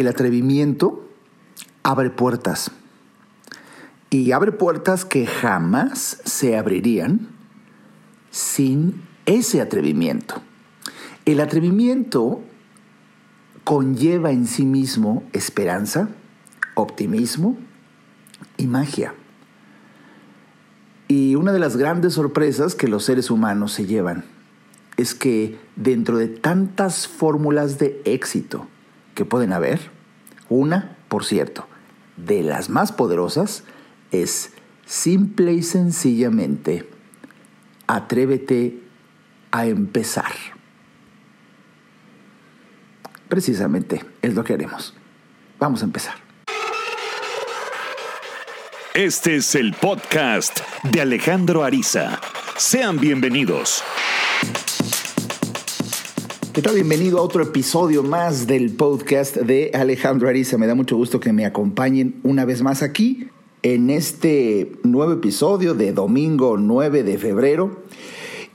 el atrevimiento abre puertas. Y abre puertas que jamás se abrirían sin ese atrevimiento. El atrevimiento conlleva en sí mismo esperanza, optimismo y magia. Y una de las grandes sorpresas que los seres humanos se llevan es que dentro de tantas fórmulas de éxito que pueden haber, una, por cierto, de las más poderosas es simple y sencillamente atrévete a empezar. Precisamente es lo que haremos. Vamos a empezar. Este es el podcast de Alejandro Ariza. Sean bienvenidos. ¿Qué? Bienvenido a otro episodio más del podcast de Alejandro Ariza. Me da mucho gusto que me acompañen una vez más aquí en este nuevo episodio de domingo 9 de febrero.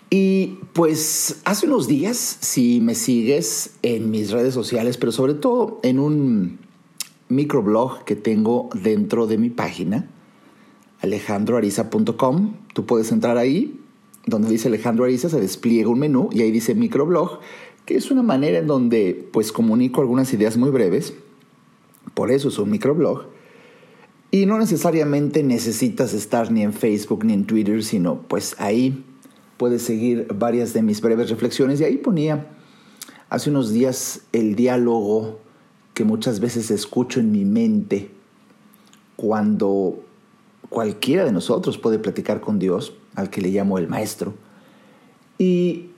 Y pues hace unos días, si me sigues en mis redes sociales, pero sobre todo en un microblog que tengo dentro de mi página, alejandroariza.com, tú puedes entrar ahí, donde dice Alejandro Ariza, se despliega un menú y ahí dice microblog, que es una manera en donde pues comunico algunas ideas muy breves, por eso es un microblog, y no necesariamente necesitas estar ni en Facebook ni en Twitter, sino pues ahí puedes seguir varias de mis breves reflexiones y ahí ponía hace unos días el diálogo que muchas veces escucho en mi mente cuando cualquiera de nosotros puede platicar con Dios, al que le llamo el maestro. Y,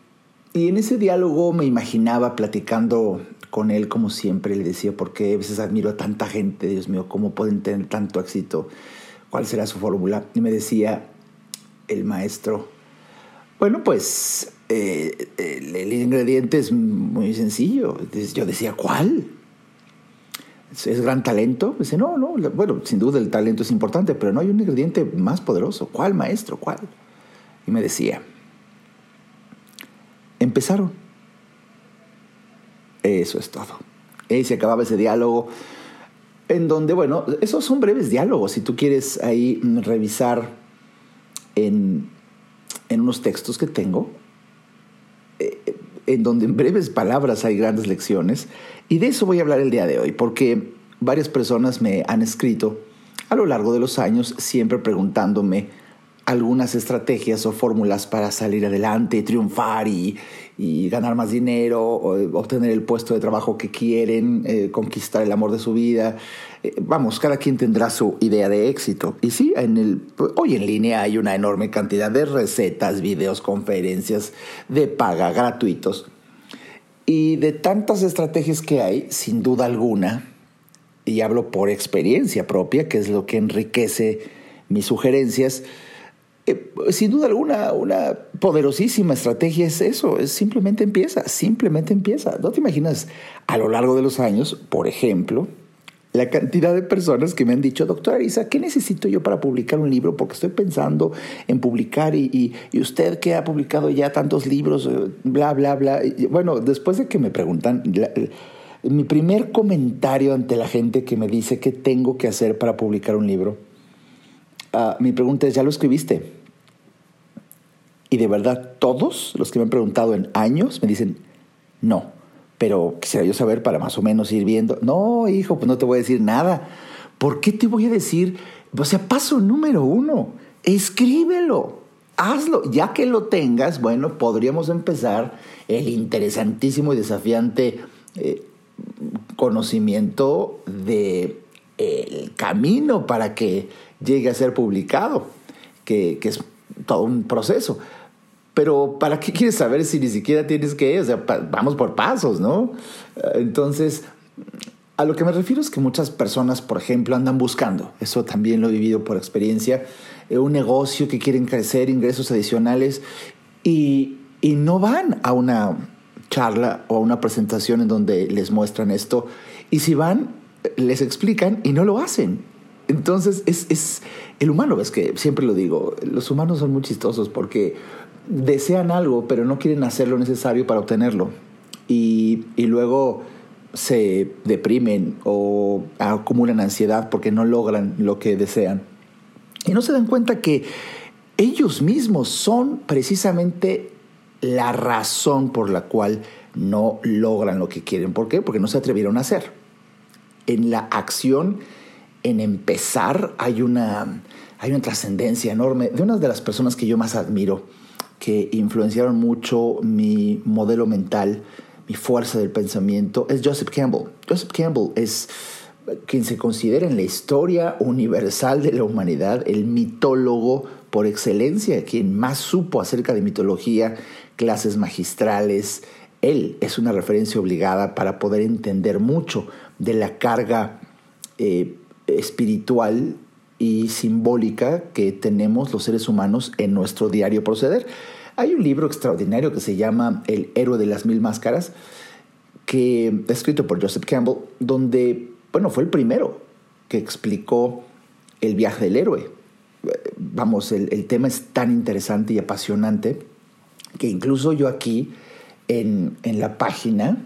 y en ese diálogo me imaginaba platicando con él como siempre, le decía, porque a veces admiro a tanta gente, Dios mío, ¿cómo pueden tener tanto éxito? ¿Cuál será su fórmula? Y me decía el maestro, bueno, pues eh, el, ingrediente es muy sencillo. Yo decía, ¿cuál? ¿Es, gran talento? Dice, no, no, bueno, sin duda el talento es importante, pero no hay un ingrediente más poderoso. ¿Cuál, maestro? ¿Cuál? Y me decía, empezaron. Eso es todo. Se acababa ese diálogo en donde, bueno, esos son breves diálogos. Si tú quieres ahí revisar en en unos textos que tengo, eh, en donde en breves palabras hay grandes lecciones, y de eso voy a hablar el día de hoy, porque varias personas me han escrito a lo largo de los años, siempre preguntándome algunas estrategias o fórmulas para salir adelante, triunfar y, ganar más dinero, obtener el puesto de trabajo que quieren, eh, conquistar el amor de su vida. Eh, vamos, cada quien tendrá su idea de éxito. Y sí, hoy en línea hay una enorme cantidad de recetas, videos, conferencias de paga gratuitos. Y de tantas estrategias que hay, sin duda alguna, y hablo por experiencia propia, que es lo que enriquece mis sugerencias, eh, sin duda alguna, una poderosísima estrategia es eso, es simplemente empieza, simplemente empieza. ¿No te imaginas a lo largo de los años, por ejemplo, la cantidad de personas que me han dicho, doctora Arisa, ¿qué necesito yo para publicar un libro? Porque estoy pensando en publicar y, usted que ha publicado ya tantos libros, eh, bla, bla, bla. bueno, después de que me preguntan, mi primer comentario ante la gente que me dice qué tengo que hacer para publicar un libro, Ah, mi pregunta es, ¿ya lo escribiste? Y de verdad, todos los que me han preguntado en años me dicen, no, pero quisiera yo saber para más o menos ir viendo. No, hijo, pues no te voy a decir nada. ¿Por qué te voy a decir? O sea, paso número uno, escríbelo, hazlo. Ya que lo tengas, bueno, podríamos empezar el interesantísimo y desafiante eh, conocimiento de el camino para que llegue a ser publicado, que, es todo un proceso. Pero ¿para qué quieres saber si ni siquiera tienes que, o sea, vamos por pasos, ¿no? Entonces, a lo que me refiero es que muchas personas, por ejemplo, andan buscando, eso también lo he vivido por experiencia, eh, un negocio que quieren crecer, ingresos adicionales, y, y no van a una charla o a una presentación en donde les muestran esto, y si van, les explican y no lo hacen. Entonces, es, es el humano, es que siempre lo digo, los humanos son muy chistosos porque desean algo, pero no quieren hacer lo necesario para obtenerlo. Y, y luego se deprimen o acumulan ansiedad porque no logran lo que desean. Y no se dan cuenta que ellos mismos son precisamente la razón por la cual no logran lo que quieren. ¿Por qué? Porque no se atrevieron a hacer. En la acción, en empezar, hay una, hay una trascendencia enorme de una de las personas que yo más admiro, que influenciaron mucho mi modelo mental, mi fuerza del pensamiento, es Joseph Campbell. Joseph Campbell es quien se considera en la historia universal de la humanidad el mitólogo por excelencia, quien más supo acerca de mitología, clases magistrales. Él es una referencia obligada para poder entender mucho de la carga eh, espiritual y simbólica que tenemos los seres humanos en nuestro diario proceder. Hay un libro extraordinario que se llama El héroe de las mil máscaras, que es escrito por Joseph Campbell, donde, bueno, fue el primero que explicó el viaje del héroe. Vamos, el, tema es tan interesante y apasionante que incluso yo aquí en, la página,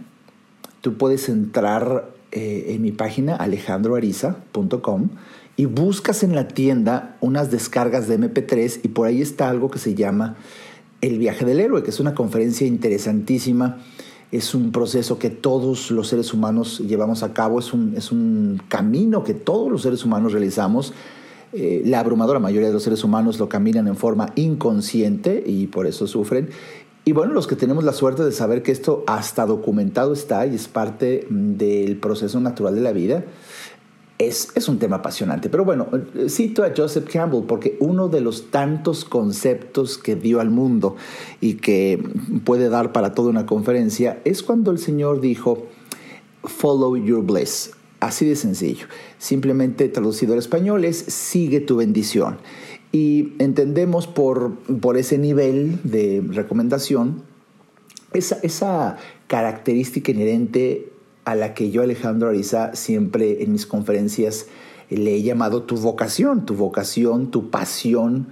tú puedes entrar eh, en mi página alejandroariza.com y buscas en la tienda unas descargas de MP3 y por ahí está algo que se llama El viaje del héroe, que es una conferencia interesantísima. Es un proceso que todos los seres humanos llevamos a cabo, es un, es un camino que todos los seres humanos realizamos. Eh, la abrumadora mayoría de los seres humanos lo caminan en forma inconsciente y por eso sufren. Y bueno, los que tenemos la suerte de saber que esto hasta documentado está y es parte del proceso natural de la vida, es, es, un tema apasionante. Pero bueno, cito a Joseph Campbell porque uno de los tantos conceptos que dio al mundo y que puede dar para toda una conferencia es cuando el Señor dijo, follow your bliss. Así de sencillo. Simplemente traducido al español es sigue tu bendición. Y entendemos por, por ese nivel de recomendación esa, esa característica inherente a la que yo, Alejandro Ariza, siempre en mis conferencias le he llamado tu vocación, tu vocación, tu pasión,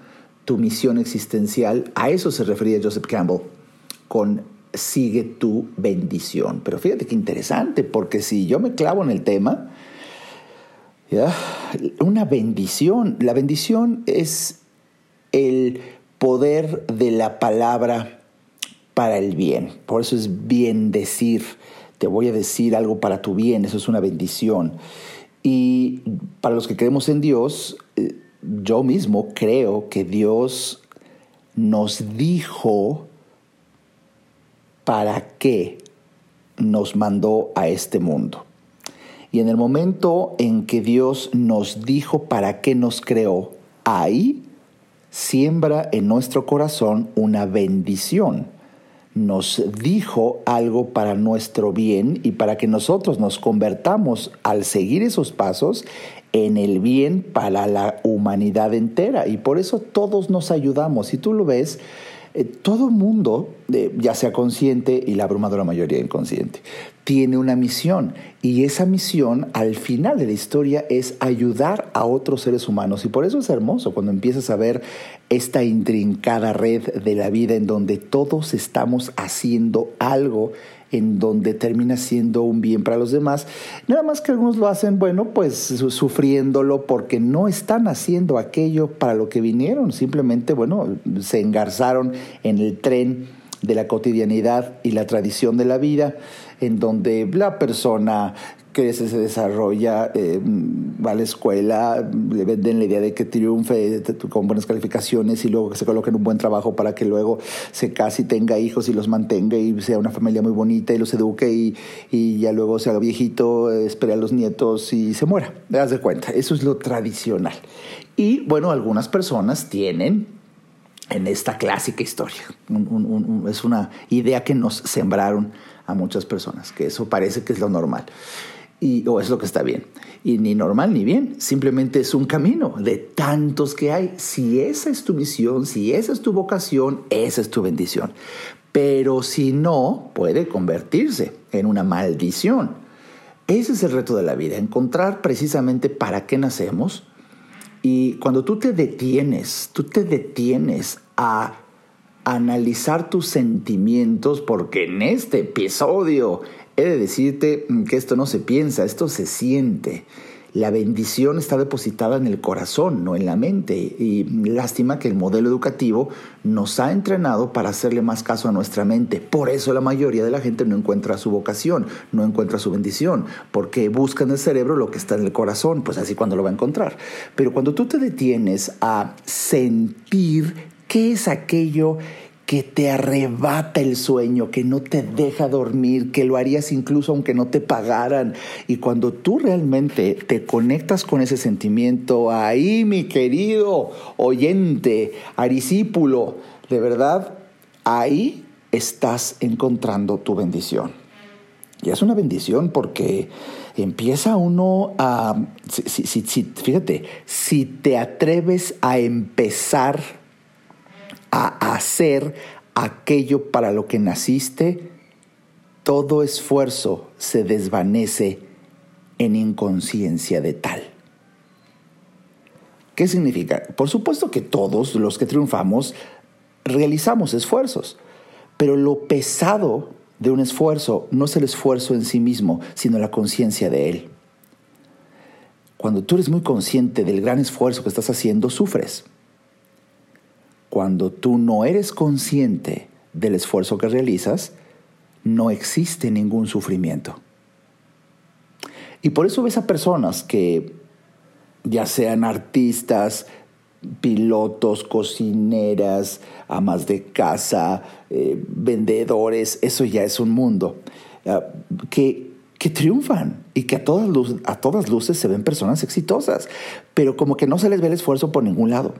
tu misión existencial. A eso se refería Joseph Campbell con sigue tu bendición. Pero fíjate qué interesante, porque si yo me clavo en el tema, una bendición, la bendición es el poder de la palabra para el bien. Por eso es bien decir te voy a decir algo para tu bien, eso es una bendición. Y para los que creemos en Dios, yo mismo creo que Dios nos dijo para qué nos mandó a este mundo. Y en el momento en que Dios nos dijo para qué nos creó, ahí siembra en nuestro corazón una bendición nos dijo algo para nuestro bien y para que nosotros nos convertamos al seguir esos pasos en el bien para la humanidad entera. Y por eso todos nos ayudamos. Si tú lo ves, eh, todo mundo, eh, ya sea consciente y la abrumadora mayoría inconsciente, tiene una misión y esa misión al final de la historia es ayudar a otros seres humanos y por eso es hermoso cuando empiezas a ver esta intrincada red de la vida en donde todos estamos haciendo algo en donde termina siendo un bien para los demás. Nada más que algunos lo hacen, bueno, pues sufriéndolo porque no están haciendo aquello para lo que vinieron, simplemente, bueno, se engarzaron en el tren de la cotidianidad y la tradición de la vida, en donde la persona crece, se desarrolla, eh, va a la escuela, le venden la idea de que triunfe con buenas calificaciones y luego que se coloque en un buen trabajo para que luego se case y tenga hijos y los mantenga y sea una familia muy bonita y los eduque y, y ya luego se haga viejito, espere a los nietos y se muera. Te cuenta, eso es lo tradicional. Y bueno, algunas personas tienen en esta clásica historia. es una idea que nos sembraron a muchas personas, que eso parece que es lo normal y, o es lo que está bien. Y ni normal ni bien, simplemente es un camino de tantos que hay. Si esa es tu misión, si esa es tu vocación, esa es tu bendición. Pero si no, puede convertirse en una maldición. Ese es el reto de la vida, encontrar precisamente para qué nacemos. Y cuando tú te detienes, tú te detienes a analizar tus sentimientos, porque en este episodio he de decirte que esto no se piensa, esto se siente. La bendición está depositada en el corazón, no en la mente. Y lástima que el modelo educativo nos ha entrenado para hacerle más caso a nuestra mente. Por eso la mayoría de la gente no encuentra su vocación, no encuentra su bendición, porque busca en el cerebro lo que está en el corazón, pues así cuando lo va a encontrar. Pero cuando tú te detienes a sentir qué es aquello que te arrebata el sueño, que no te deja dormir, que lo harías incluso aunque no te pagaran. Y cuando tú realmente te conectas con ese sentimiento, ahí mi querido oyente, arisípulo, de verdad, ahí estás encontrando tu bendición. Y es una bendición porque empieza uno a, fíjate, si te atreves a empezar a hacer aquello para lo que naciste, todo esfuerzo se desvanece en inconsciencia de tal. ¿Qué significa? Por supuesto que todos los que triunfamos realizamos esfuerzos, pero lo pesado de un esfuerzo no es el esfuerzo en sí mismo, sino la conciencia de él. Cuando tú eres muy consciente del gran esfuerzo que estás haciendo, sufres cuando tú no eres consciente del esfuerzo que realizas, no existe ningún sufrimiento. Y por eso ves a personas que, ya sean artistas, pilotos, cocineras, amas de casa, eh, vendedores, eso ya es un mundo, ah, que, que, triunfan y que a todas, a todas luces se ven personas exitosas, pero como que no se les ve el esfuerzo por ningún lado.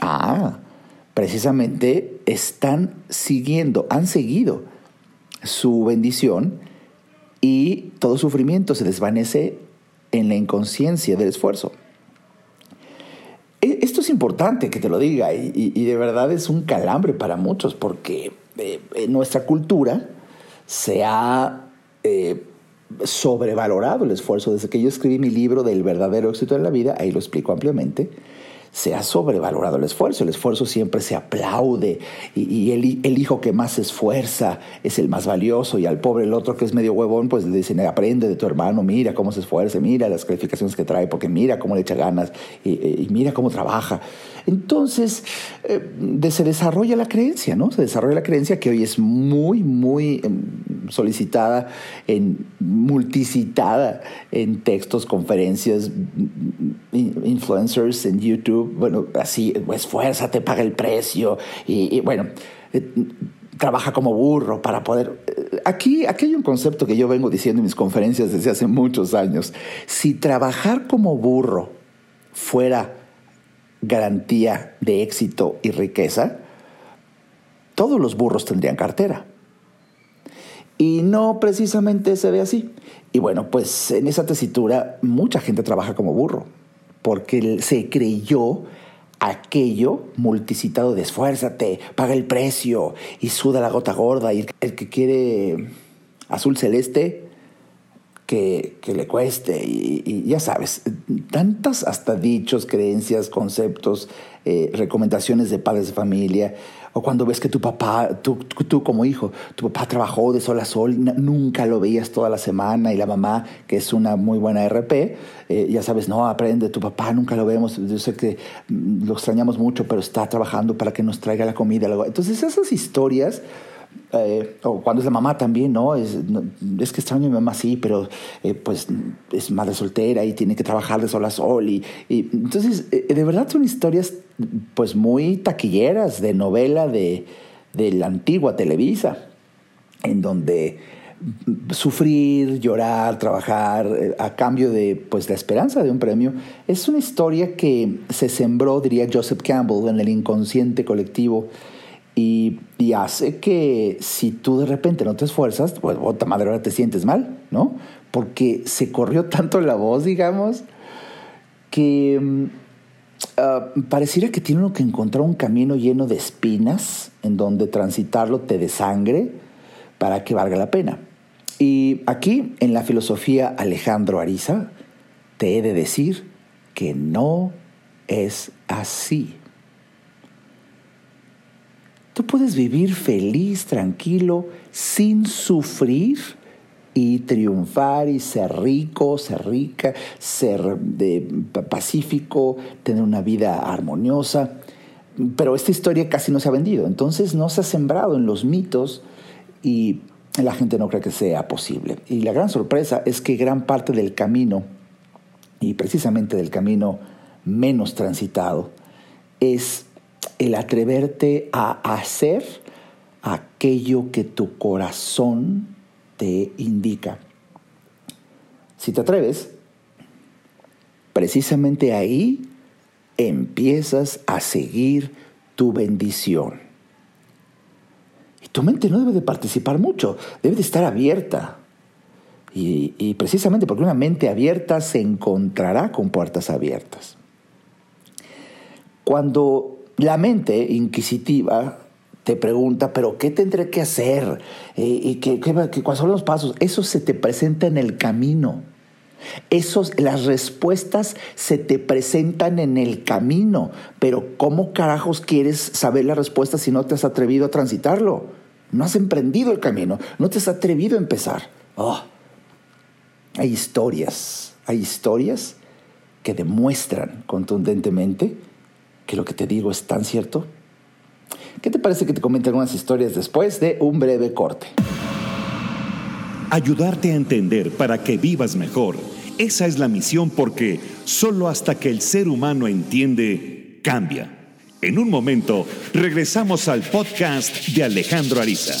Ah, precisamente están siguiendo, han seguido su bendición y todo sufrimiento se desvanece en la inconsciencia del esfuerzo. E, esto es importante que te lo diga y, de verdad es un calambre para muchos porque eh, en nuestra cultura se ha eh, sobrevalorado el esfuerzo. Desde que yo escribí mi libro del verdadero éxito en la vida, ahí lo explico ampliamente, se ha sobrevalorado el esfuerzo. El esfuerzo siempre se aplaude y, el, hijo que más se esfuerza es el más valioso y al pobre el otro que es medio huevón pues le dicen aprende de tu hermano, mira cómo se esfuerza, mira las calificaciones que trae porque mira cómo le echa ganas y, mira cómo trabaja. Entonces eh, se desarrolla la creencia, ¿no? Se desarrolla la creencia que hoy es muy, muy em, solicitada, en, multicitada en textos, conferencias, influencers en YouTube bueno, así, esfuérzate, paga el precio y, bueno, eh, trabaja como burro para poder... Eh, aquí, aquí hay un concepto que yo vengo diciendo en mis conferencias desde hace muchos años. Si trabajar como burro fuera garantía de éxito y riqueza, todos los burros tendrían cartera. Y no precisamente se ve así. Y bueno, pues en esa tesitura mucha gente trabaja como burro porque se creyó aquello multicitado de esfuérzate, paga el precio y suda la gota gorda. Y el que quiere azul celeste, que, le cueste. Y, ya sabes, tantas hasta dichos, creencias, conceptos, eh, recomendaciones de padres de familia o cuando ves que tu papá, tú, tú, como hijo, tu papá trabajó de sol a sol, nunca lo veías toda la semana y la mamá, que es una muy buena RP, eh, ya sabes, no, aprende, tu papá nunca lo vemos, yo sé que mm, lo extrañamos mucho, pero está trabajando para que nos traiga la comida. Entonces esas historias eh, o cuando es la mamá también, ¿no? Es, es que extraño a mi mamá, sí, pero eh, pues es madre soltera y tiene que trabajar de sol a sol. Y, entonces, eh, de verdad son historias pues muy taquilleras de novela de, de la antigua Televisa, en donde sufrir, llorar, trabajar a cambio de pues la esperanza de un premio es una historia que se sembró, diría Joseph Campbell, en el inconsciente colectivo y, hace que si tú de repente no te esfuerzas, pues, bota madre, ahora te sientes mal, ¿no? Porque se corrió tanto la voz, digamos, que mm, ah, pareciera que tiene uno que encontrar un camino lleno de espinas en donde transitarlo te de sangre para que valga la pena. Y aquí, en la filosofía Alejandro Ariza, te he de decir que no es así. Puedes vivir feliz, tranquilo, sin sufrir y triunfar y ser rico, ser rica, ser pacífico, tener una vida armoniosa. Pero esta historia casi no se ha vendido, entonces no se ha sembrado en los mitos y la gente no cree que sea posible. Y la gran sorpresa es que gran parte del camino, y precisamente del camino menos transitado, es el atreverte a hacer aquello que tu corazón te indica. Si te atreves, precisamente ahí empiezas a seguir tu bendición. Y tu mente no debe de participar mucho, debe de estar abierta. Y, y, precisamente porque una mente abierta se encontrará con puertas abiertas. Cuando la mente inquisitiva te pregunta, pero ¿qué tendré que hacer? Eh, ¿Y qué, cuáles son los pasos? Eso se te presenta en el camino. Esos, las respuestas se te presentan en el camino, pero ¿cómo carajos quieres saber la respuesta si no te has atrevido a transitarlo? No has emprendido el camino, no te has atrevido a empezar. Oh. Hay historias, hay historias que demuestran contundentemente que lo que te digo es tan cierto ¿Qué te parece que te comente algunas historias después de un breve corte? Ayudarte a entender para que vivas mejor. Esa es la misión porque solo hasta que el ser humano entiende, cambia. En un momento, regresamos al podcast de Alejandro Ariza.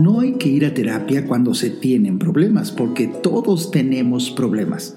No hay que ir a terapia cuando se tienen problemas, porque todos tenemos problemas.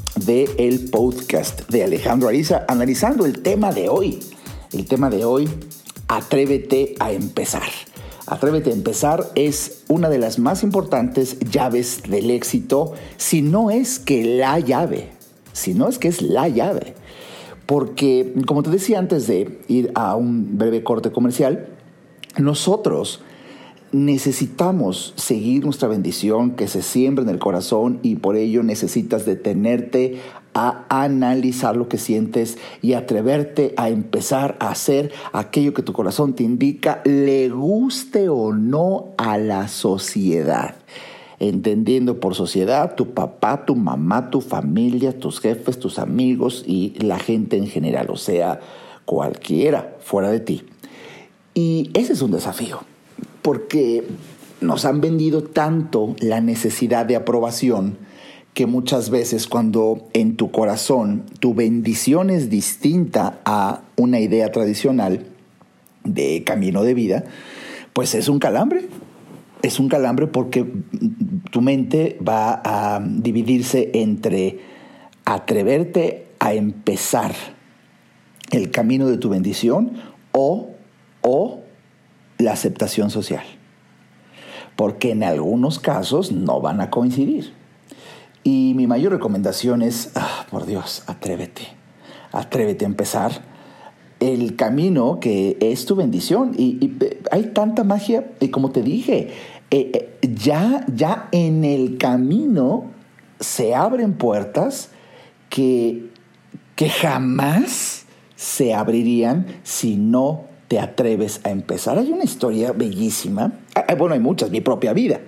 el podcast de Alejandro Ariza, analizando el tema de hoy. El tema de hoy, atrévete a empezar. Atrévete a empezar es una de las más importantes llaves del éxito, si no es que la llave, si no es que es la llave. Porque, como te decía antes de ir a un breve corte comercial, nosotros necesitamos seguir nuestra bendición que se siembra en el corazón y por ello necesitas detenerte a analizar lo que sientes y atreverte a empezar a hacer aquello que tu corazón te indica, le guste o no a la sociedad. Entendiendo por sociedad tu papá, tu mamá, tu familia, tus jefes, tus amigos y la gente en general, o sea, cualquiera fuera de ti. Y ese es un desafío, porque nos han vendido tanto la necesidad de aprobación, que muchas veces cuando en tu corazón tu bendición es distinta a una idea tradicional de camino de vida, pues es un calambre. Es un calambre porque tu mente va a dividirse entre atreverte a empezar el camino de tu bendición o, o la aceptación social. Porque en algunos casos no van a coincidir. Y mi mayor recomendación es, ah, por Dios, atrévete, atrévete a empezar el camino que es tu bendición. Y, hay tanta magia, y como te dije, eh, eh, ya, ya en el camino se abren puertas que, que jamás se abrirían si no te atreves a empezar. Hay una historia bellísima, ah, ah, bueno, hay muchas, mi propia vida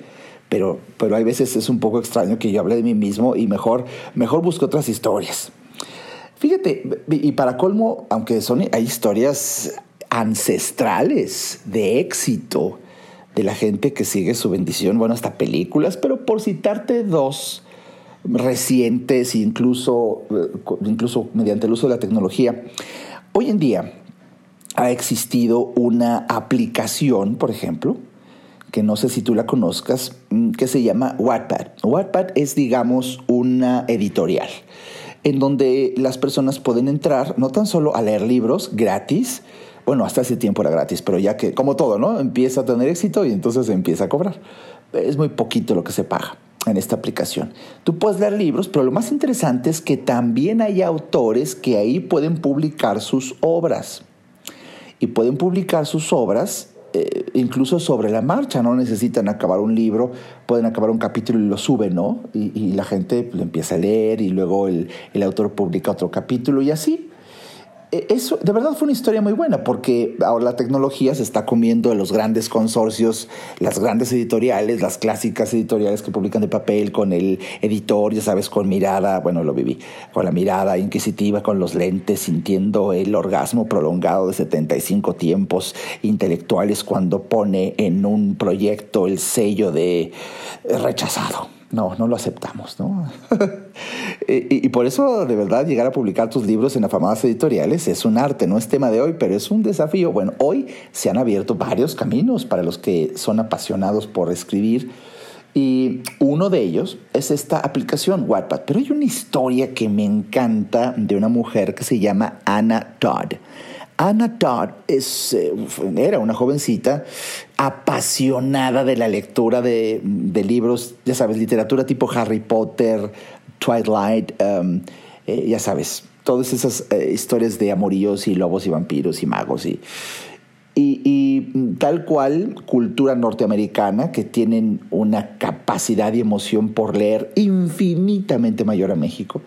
pero, pero hay veces es un poco extraño que yo hable de mí mismo y mejor, mejor busco otras historias. Fíjate, y para colmo, aunque son, hay historias ancestrales de éxito de la gente que sigue su bendición, bueno, hasta películas, pero por citarte dos, recientes, incluso, eh, incluso mediante el uso de la tecnología. Hoy en día ha existido una aplicación, por ejemplo, que no sé si tú la conozcas, mm, que se llama Wattpad. Wattpad es, digamos, una editorial en donde las personas pueden entrar no tan solo a leer libros gratis, bueno, hasta ese tiempo era gratis, pero ya que, como todo, ¿no? Empieza a tener éxito y entonces empieza a cobrar. Es muy poquito lo que se paga en esta aplicación. Tú puedes leer libros, pero lo más interesante es que también hay autores que ahí pueden publicar sus obras. Y pueden publicar sus obras eh, incluso sobre la marcha, no necesitan acabar un libro, pueden acabar un capítulo y lo suben, ¿no? Y, la gente lo empieza a leer y luego el, el autor publica otro capítulo y así. Eh, eso de verdad fue una historia muy buena porque ahora la tecnología se está comiendo de los grandes consorcios, las grandes editoriales, las clásicas editoriales que publican de papel con el editor, ya sabes, con mirada, bueno, lo viví, con la mirada inquisitiva, con los lentes, sintiendo el orgasmo prolongado de 75 tiempos intelectuales cuando pone en un proyecto el sello de rechazado no, no lo aceptamos, ¿no? y, por eso, de verdad, llegar a publicar tus libros en afamadas editoriales es un arte, no es tema de hoy, pero es un desafío. Bueno, hoy se han abierto varios caminos para los que son apasionados por escribir. Y uno de ellos es esta aplicación Wattpad. Pero hay una historia que me encanta de una mujer que se llama Anna Todd. Anna Todd eh, era una jovencita apasionada de la lectura de, libros, ya sabes, literatura tipo Harry Potter, Twilight, um, eh, ya sabes, todas esas eh, historias de amoríos y lobos y vampiros y magos y, y, tal cual cultura norteamericana que tienen una capacidad y emoción por leer infinitamente mayor a México.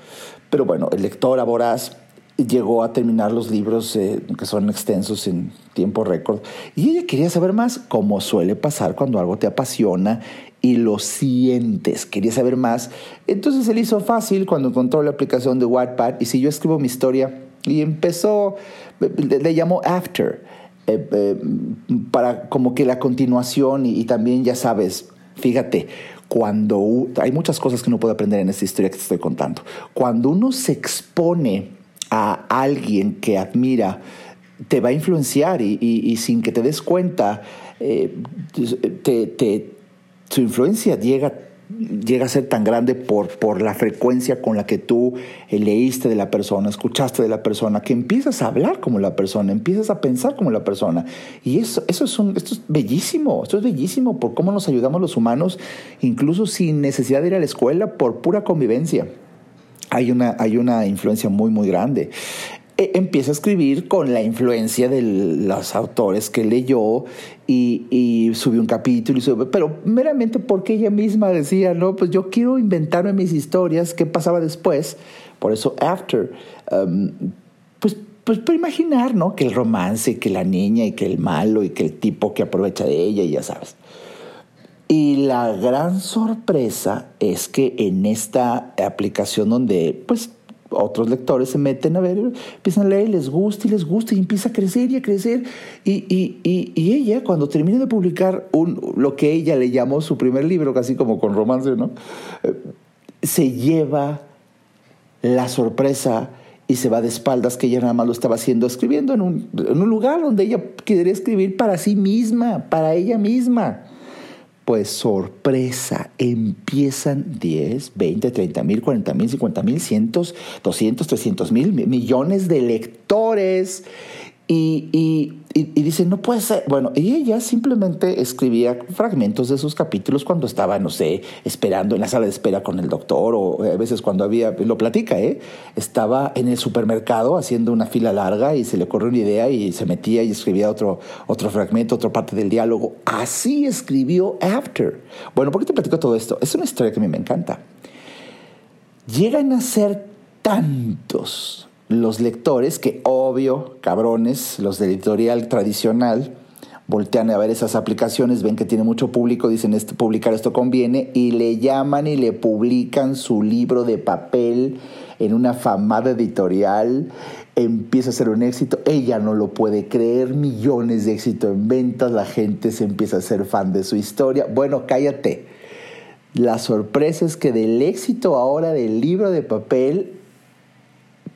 Pero bueno, el lector voraz llegó a terminar los libros eh, que son extensos en tiempo récord y ella quería saber más, como suele pasar cuando algo te apasiona y lo sientes, quería saber más. Entonces se le hizo fácil cuando encontró la aplicación de Wattpad y si yo escribo mi historia y empezó, le, llamó After, eh, eh, para como que la continuación y, y también ya sabes, fíjate, cuando hay muchas cosas que uno puede aprender en esta historia que te estoy contando. Cuando uno se expone a alguien que admira, te va a influenciar y, sin que te des cuenta, eh, su influencia llega, llega a ser tan grande por, por la frecuencia con la que tú leíste de la persona, escuchaste de la persona, que empiezas a hablar como la persona, empiezas a pensar como la persona. Y eso, eso es esto es bellísimo, esto es bellísimo por cómo nos ayudamos los humanos, incluso sin necesidad de ir a la escuela, por pura convivencia hay una, hay una influencia muy, muy grande. E, empieza a escribir con la influencia de los autores que leyó y, y subió un capítulo, y subió, pero meramente porque ella misma decía, no, pues yo quiero inventarme mis historias, qué pasaba después. Por eso, After, um, pues pues por imaginar, ¿no? Que el romance, que la niña y que el malo y que el tipo que aprovecha de ella y ya sabes. Y la gran sorpresa es que en esta aplicación donde pues otros lectores se meten a ver, empiezan a leer, les gusta y les gusta y empieza a crecer y a crecer. Y, y, y, ella, cuando termina de publicar un, lo que ella le llamó su primer libro, casi como con romance, ¿no? Eh, se lleva la sorpresa y se va de espaldas que ella nada más lo estaba haciendo, escribiendo en un, en un lugar donde ella quería escribir para sí misma, para ella misma pues sorpresa, empiezan 10, 20, 30 mil, 40 mil, 50 mil, cientos, 200, 300 mil, millones de lectores y, y, y, dice, no puede ser. Bueno, y ella simplemente escribía fragmentos de sus capítulos cuando estaba, no sé, esperando en la sala de espera con el doctor o a veces cuando había, lo platica, ¿eh? Estaba en el supermercado haciendo una fila larga y se le ocurrió una idea y se metía y escribía otro, otro fragmento, otra parte del diálogo. Así escribió After. Bueno, ¿por qué te platico todo esto? Es una historia que a mí me encanta. Llegan a ser tantos los lectores, que obvio, cabrones, los de editorial tradicional, voltean a ver esas aplicaciones, ven que tiene mucho público, dicen publicar esto conviene y le llaman y le publican su libro de papel en una famada editorial, empieza a ser un éxito, ella no lo puede creer, millones de éxito en ventas, la gente se empieza a ser fan de su historia. Bueno, cállate La sorpresa es que del éxito ahora del libro de papel,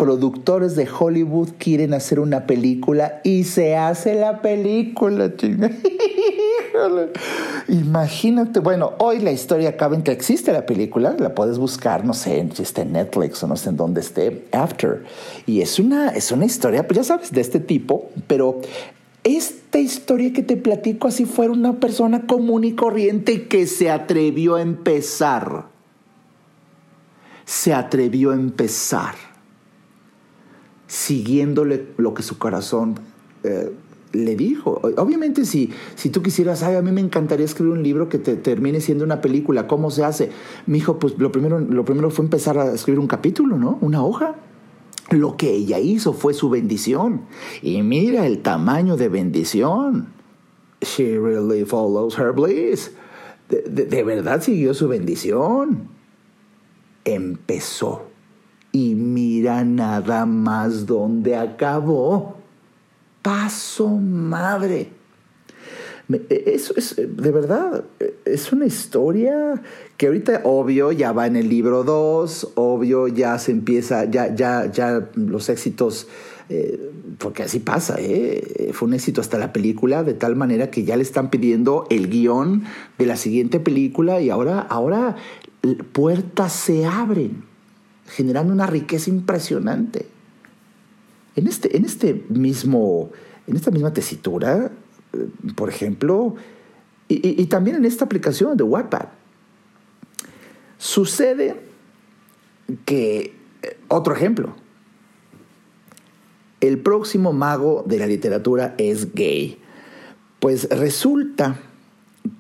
productores de Hollywood quieren hacer una película y se hace la película, chinga. Imagínate, bueno, hoy la historia acaba en que existe la película, la puedes buscar, no sé, si está en Netflix o no sé en dónde esté, After. Y es una, es una historia, pues ya sabes, de este tipo, pero esta historia que te platico así fuera una persona común y corriente que se atrevió a empezar. Se atrevió a empezar siguiéndole lo que su corazón eh, le dijo. Obviamente si, si tú quisieras, ay, a mí me encantaría escribir un libro que te termine siendo una película, ¿cómo se hace? Mi hijo, pues lo primero, lo primero fue empezar a escribir un capítulo, ¿no? Una hoja. Lo que ella hizo fue su bendición. Y mira el tamaño de bendición. She really follows her bliss. de verdad siguió su bendición. Empezó y mira nada más dónde acabó. Paso madre. Eso es, de verdad, es una historia que ahorita, obvio, ya va en el libro 2, obvio, ya se empieza, ya, ya, ya los éxitos, eh, porque así pasa, ¿eh? fue un éxito hasta la película, de tal manera que ya le están pidiendo el guion de la siguiente película y ahora, ahora puertas se abren generando una riqueza impresionante. En, este, en, este mismo, en esta misma tesitura, eh, por ejemplo, y, también en esta aplicación de Wattpad, sucede que, eh, otro ejemplo, el próximo mago de la literatura es gay. Pues resulta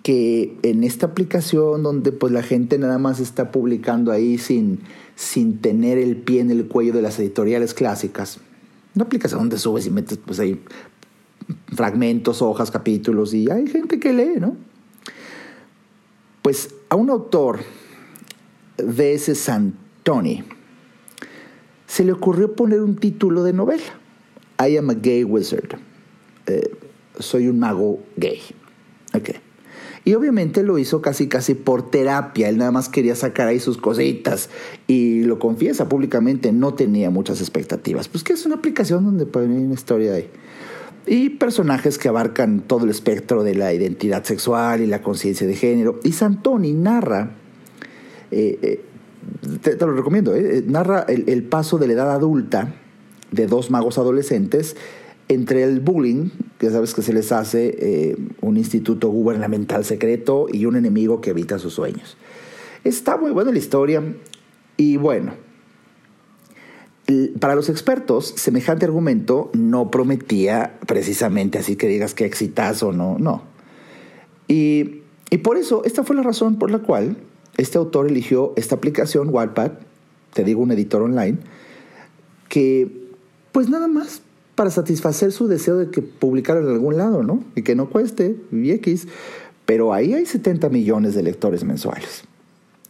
que en esta aplicación donde pues la gente nada más está publicando ahí sin, sin tener el pie en el cuello de las editoriales clásicas. Una aplicación donde subes y metes pues ahí fragmentos, hojas, capítulos y hay gente que lee, ¿no? Pues a un autor de ese Santoni se le ocurrió poner un título de novela. I am a gay wizard. Eh, soy un mago gay. Okay. Y obviamente lo hizo casi casi por terapia, él nada más quería sacar ahí sus cositas y lo confiesa públicamente, no tenía muchas expectativas. Pues que es una aplicación donde puede venir una historia ahí. Y personajes que abarcan todo el espectro de la identidad sexual y la conciencia de género. Y Santoni narra, eh, eh, te, lo recomiendo, eh, narra el paso de la edad adulta de dos magos adolescentes entre el bullying, que sabes que se les hace eh, un instituto gubernamental secreto y un enemigo que evita sus sueños. Está muy buena la historia y bueno, para los expertos, semejante argumento no prometía precisamente así que digas que exitazo, no, no. Y, y por eso, esta fue la razón por la cual este autor eligió esta aplicación, Wattpad, te digo un editor online, que pues nada más para satisfacer su deseo de que publicara en algún lado, ¿no? Y que no cueste, y X. Pero ahí hay 70 millones de lectores mensuales.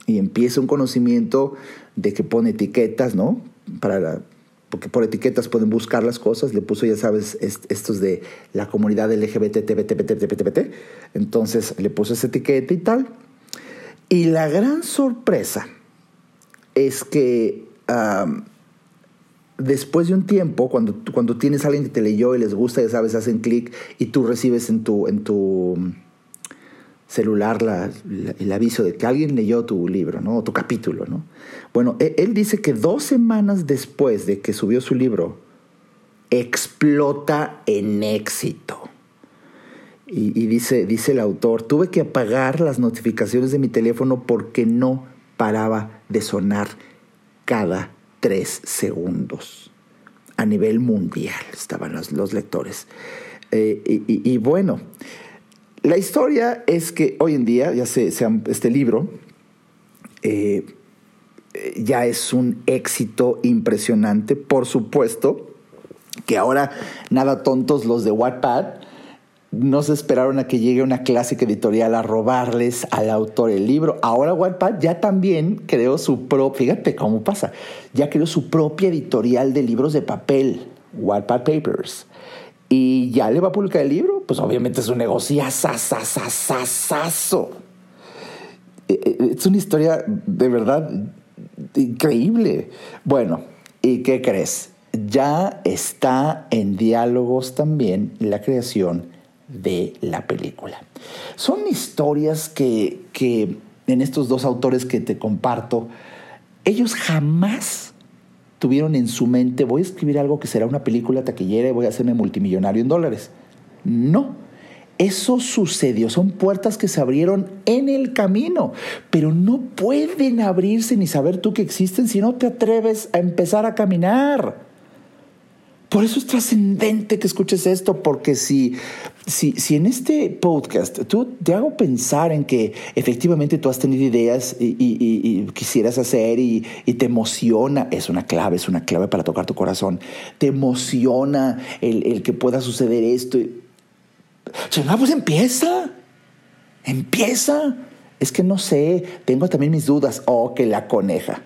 Y empieza un conocimiento de que pone etiquetas, ¿no? Para porque por etiquetas pueden buscar las cosas. Le puso, ya sabes, estos de la comunidad LGBT, Entonces le puso esa etiqueta y tal. Y la gran sorpresa es que después de un tiempo, cuando, cuando tienes a alguien que te leyó y les gusta, ya sabes, hacen clic y tú recibes en tu, en tu celular el aviso de que alguien leyó tu libro, ¿no? O tu capítulo, ¿no? Bueno, él, él dice que dos semanas después de que subió su libro, explota en éxito. Y, y, dice, dice el autor, tuve que apagar las notificaciones de mi teléfono porque no paraba de sonar cada tres segundos. A nivel mundial estaban los, lectores. Eh, y, bueno, la historia es que hoy en día, ya se, este libro, eh, ya es un éxito impresionante. Por supuesto que ahora nada tontos los de Wattpad no se esperaron a que llegue una clásica editorial a robarles al autor el libro. Ahora Wattpad ya también creó su propia, fíjate cómo pasa, ya creó su propia editorial de libros de papel, Wattpad Papers. Y ya le va a publicar el libro, pues obviamente es un negocio eh, es una historia de verdad increíble. Bueno, ¿y qué crees? Ya está en diálogos también la creación de la película. Son historias que, que en estos dos autores que te comparto, ellos jamás tuvieron en su mente, voy a escribir algo que será una película taquillera y voy a hacerme multimillonario en dólares. No, eso sucedió, son puertas que se abrieron en el camino, pero no pueden abrirse ni saber tú que existen si no te atreves a empezar a caminar. Por eso es trascendente que escuches esto, porque si, si, si, en este podcast tú te hago pensar en que efectivamente tú has tenido ideas y, quisieras hacer y, te emociona, es una clave, es una clave para tocar tu corazón, te emociona el, que pueda suceder esto. no, pues empieza, empieza. Es que no sé, tengo también mis dudas. Oh, que la coneja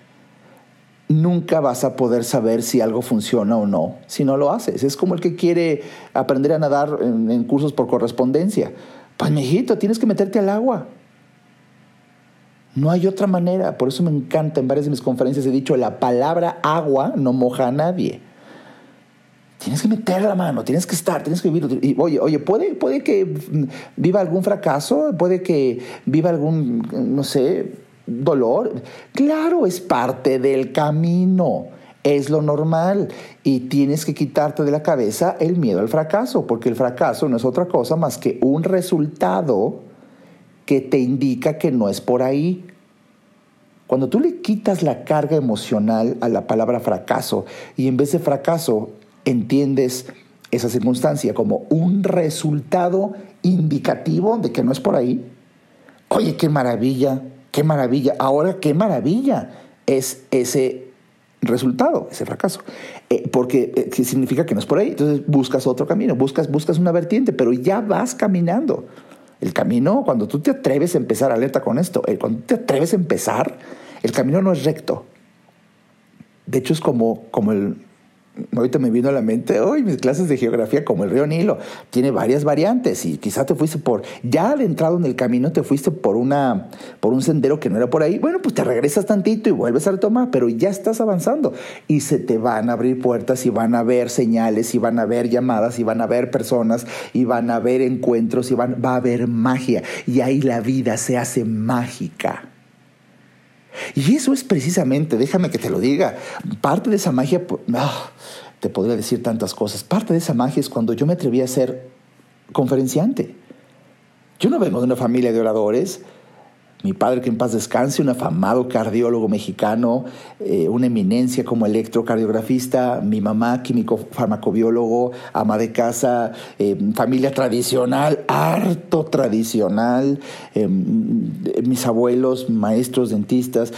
nunca vas a poder saber si algo funciona o no si no lo haces. Es como el que quiere aprender a nadar en, cursos por correspondencia. Pues, mijito, tienes que meterte al agua. No hay otra manera. Por eso me encanta, en varias de mis conferencias he dicho, la palabra agua no moja a nadie. Tienes que meter la mano, tienes que estar, tienes que vivir. Oye, oye, puede, puede que viva algún fracaso, puede que viva algún, no sé, dolor. Claro, es parte del camino, es lo normal y tienes que quitarte de la cabeza el miedo al fracaso, porque el fracaso no es otra cosa más que un resultado que te indica que no es por ahí. Cuando tú le quitas la carga emocional a la palabra fracaso y en vez de fracaso entiendes esa circunstancia como un resultado indicativo de que no es por ahí, oye, qué maravilla, qué maravilla. Ahora, qué maravilla es ese resultado, ese fracaso. Eh, porque eh, significa que no es por ahí. Entonces buscas otro camino, buscas, buscas una vertiente, pero ya vas caminando. El camino, cuando tú te atreves a empezar, alerta con esto, eh, cuando te atreves a empezar, el camino no es recto. De hecho, es como, como el, ahorita me vino a la mente, hoy mis clases de geografía como el río Nilo, tiene varias variantes y quizá te fuiste por, ya adentrado en el camino te fuiste por una, por un sendero que no era por ahí, bueno, pues te regresas tantito y vuelves a retomar, pero ya estás avanzando. Y se te van a abrir puertas y van a haber señales y van a haber llamadas y van a haber personas y van a haber encuentros y van, va a haber magia. Y ahí la vida se hace mágica. Y eso es precisamente, déjame que te lo diga, parte de esa magia, ah, te podría decir tantas cosas, parte de esa magia es cuando yo me atreví a ser conferenciante. Yo no vengo de una familia de oradores, mi padre, que en paz descanse, un afamado cardiólogo mexicano, eh, una eminencia como electrocardiografista, mi mamá, químico farmacobiólogo, ama de casa, eh, familia tradicional, harto tradicional, eh, mis abuelos, maestros, dentistas,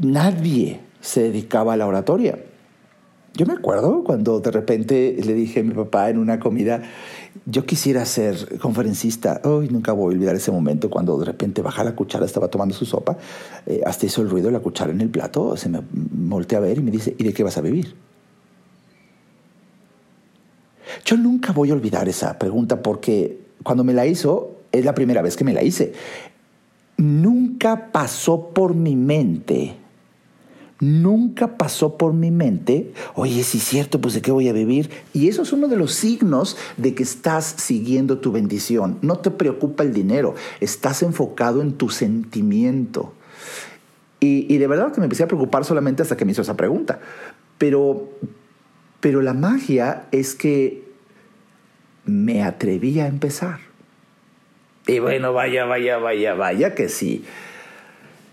nadie se dedicaba a la oratoria. Yo me acuerdo cuando de repente le dije a mi papá en una comida, yo quisiera ser conferencista. Nunca voy a olvidar ese momento cuando de repente baja la cuchara, estaba tomando su sopa, eh, hasta hizo el ruido de la cuchara en el plato, se me voltea a ver y me dice, ¿y de qué vas a vivir? Yo nunca voy a olvidar esa pregunta porque cuando me la hizo, es la primera vez que me la hice. Nunca pasó por mi mente nunca pasó por mi mente, oye, si es cierto, pues de qué voy a vivir. Y eso es uno de los signos de que estás siguiendo tu bendición. No te preocupa el dinero, estás enfocado en tu sentimiento. Y, de verdad que me empecé a preocupar solamente hasta que me hizo esa pregunta. Pero, pero la magia es que me atreví a empezar. Y bueno, vaya, vaya, vaya, vaya, que sí,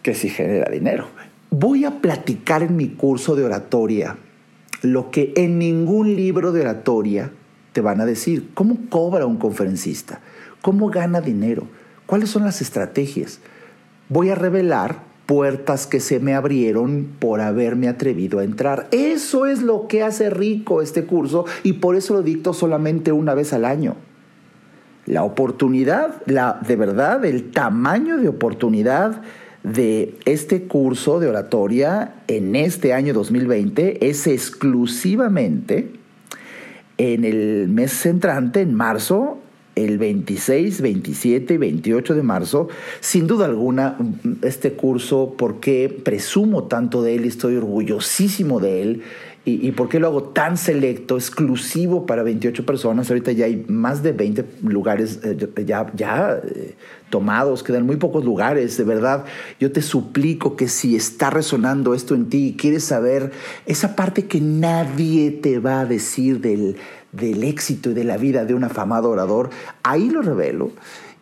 que sí genera dinero. Voy a platicar en mi curso de oratoria lo que en ningún libro de oratoria te van a decir. ¿Cómo cobra un conferencista? ¿Cómo gana dinero? ¿Cuáles son las estrategias? Voy a revelar puertas que se me abrieron por haberme atrevido a entrar. Eso es lo que hace rico este curso y por eso lo dicto solamente una vez al año. La oportunidad, la de verdad, el tamaño de oportunidad de este curso de oratoria en este año 2020 es exclusivamente en el mes centrante, en marzo, el 26, 27 y 28 de marzo. Sin duda alguna, este curso, porque presumo tanto de él y estoy orgullosísimo de él, y, por qué lo hago tan selecto, exclusivo para 28 personas. Ahorita ya hay más de 20 lugares eh, ya, ya eh, tomados, quedan muy pocos lugares, de verdad. Yo te suplico que si está resonando esto en ti y quieres saber esa parte que nadie te va a decir del, del éxito y de la vida de un afamado orador, ahí lo revelo.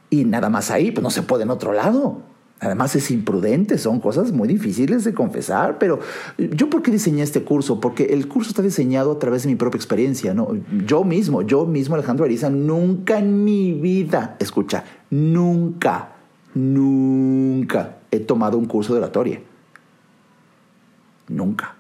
Y nada más ahí, pues no se puede en otro lado. Además es imprudente, son cosas muy difíciles de confesar, pero yo por qué diseñé este curso? Porque el curso está diseñado a través de mi propia experiencia, ¿no? Yo mismo, yo mismo Alejandro Ariza, nunca en mi vida, escucha, nunca, nunca he tomado un curso de oratoria. Nunca.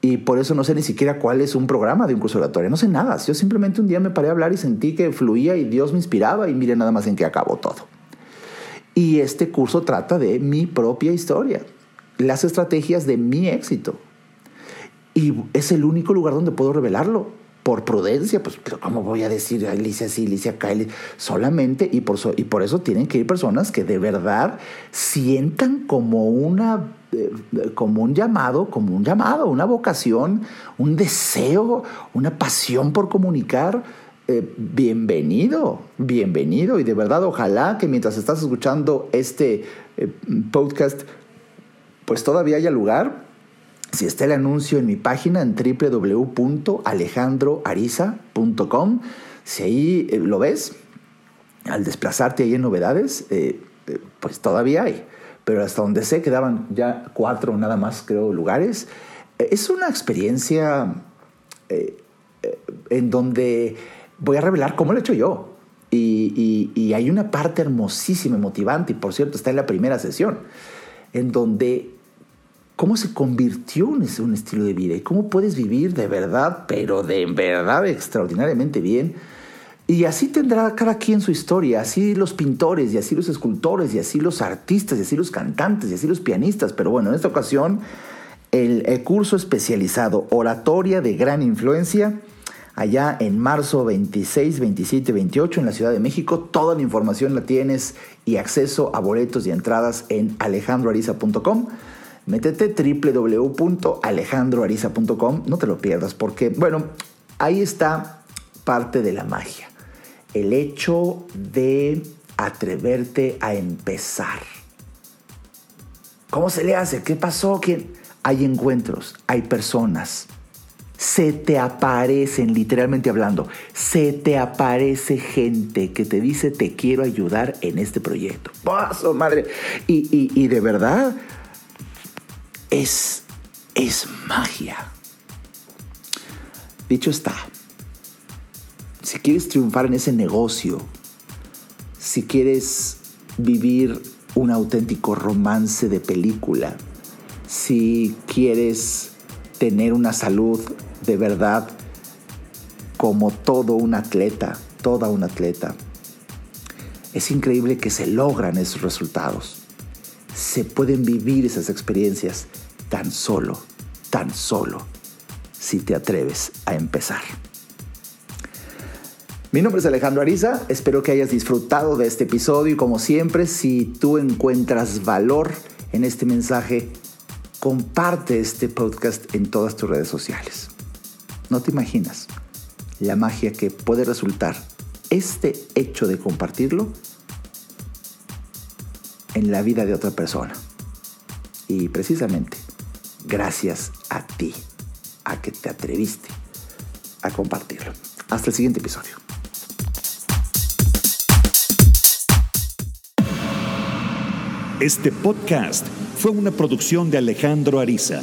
Y por eso no sé ni siquiera cuál es un programa de un curso de oratoria. No sé nada. Yo simplemente un día me paré a hablar y sentí que fluía y Dios me inspiraba y mire nada más en qué acabó todo. Y este curso trata de mi propia historia, las estrategias de mi éxito. Y es el único lugar donde puedo revelarlo. Por prudencia, pues, pero ¿cómo voy a decir Alicia sí, Alicia acá? Solamente, y por, y por eso tienen que ir personas que de verdad sientan como una eh, como un llamado, como un llamado, una vocación, un deseo, una pasión por comunicar eh, bienvenido, bienvenido. Y de verdad, ojalá que mientras estás escuchando este eh, podcast, pues todavía haya lugar. Si está el anuncio en mi página en www.alejandroariza.com, si ahí eh, lo ves, al desplazarte ahí en novedades, pues todavía hay. Pero hasta donde sé quedaban ya cuatro nada más, creo, lugares. Es una experiencia en donde voy a revelar cómo lo he hecho yo. Y, hay una parte hermosísima y motivante, y por cierto está en la primera sesión, en donde cómo se convirtió en un estilo de vida y cómo puedes vivir de verdad, pero de verdad extraordinariamente bien. Y así tendrá cada quien su historia, así los pintores, y así los escultores, y así los artistas, y así los cantantes, y así los pianistas. Pero bueno, en esta ocasión, el, el curso especializado Oratoria de Gran Influencia allá en marzo 26, 27, 28 en la Ciudad de México. Toda la información la tienes y acceso a boletos y entradas en alejandroariza.com. Métete www.alejandroariza.com, no te lo pierdas porque, bueno, ahí está parte de la magia. El hecho de atreverte a empezar. ¿Cómo se le hace? ¿Qué pasó? ¿Quién? Hay encuentros, hay personas, se te aparecen, literalmente hablando, se te aparece gente que te dice te quiero ayudar en este proyecto. ¡Paso, madre! Y, de verdad, es, es magia. Dicho está, si quieres triunfar en ese negocio, si quieres vivir un auténtico romance de película, si quieres tener una salud de verdad como todo un atleta, toda un atleta. Es increíble que se logran esos resultados. Se pueden vivir esas experiencias tan solo, tan solo, si te atreves a empezar. Mi nombre es Alejandro Ariza, espero que hayas disfrutado de este episodio y como siempre, si tú encuentras valor en este mensaje, comparte este podcast en todas tus redes sociales. No te imaginas la magia que puede resultar este hecho de compartirlo en la vida de otra persona. Y precisamente gracias a ti, a que te atreviste a compartirlo. Hasta el siguiente episodio. Este podcast fue una producción de Alejandro Ariza.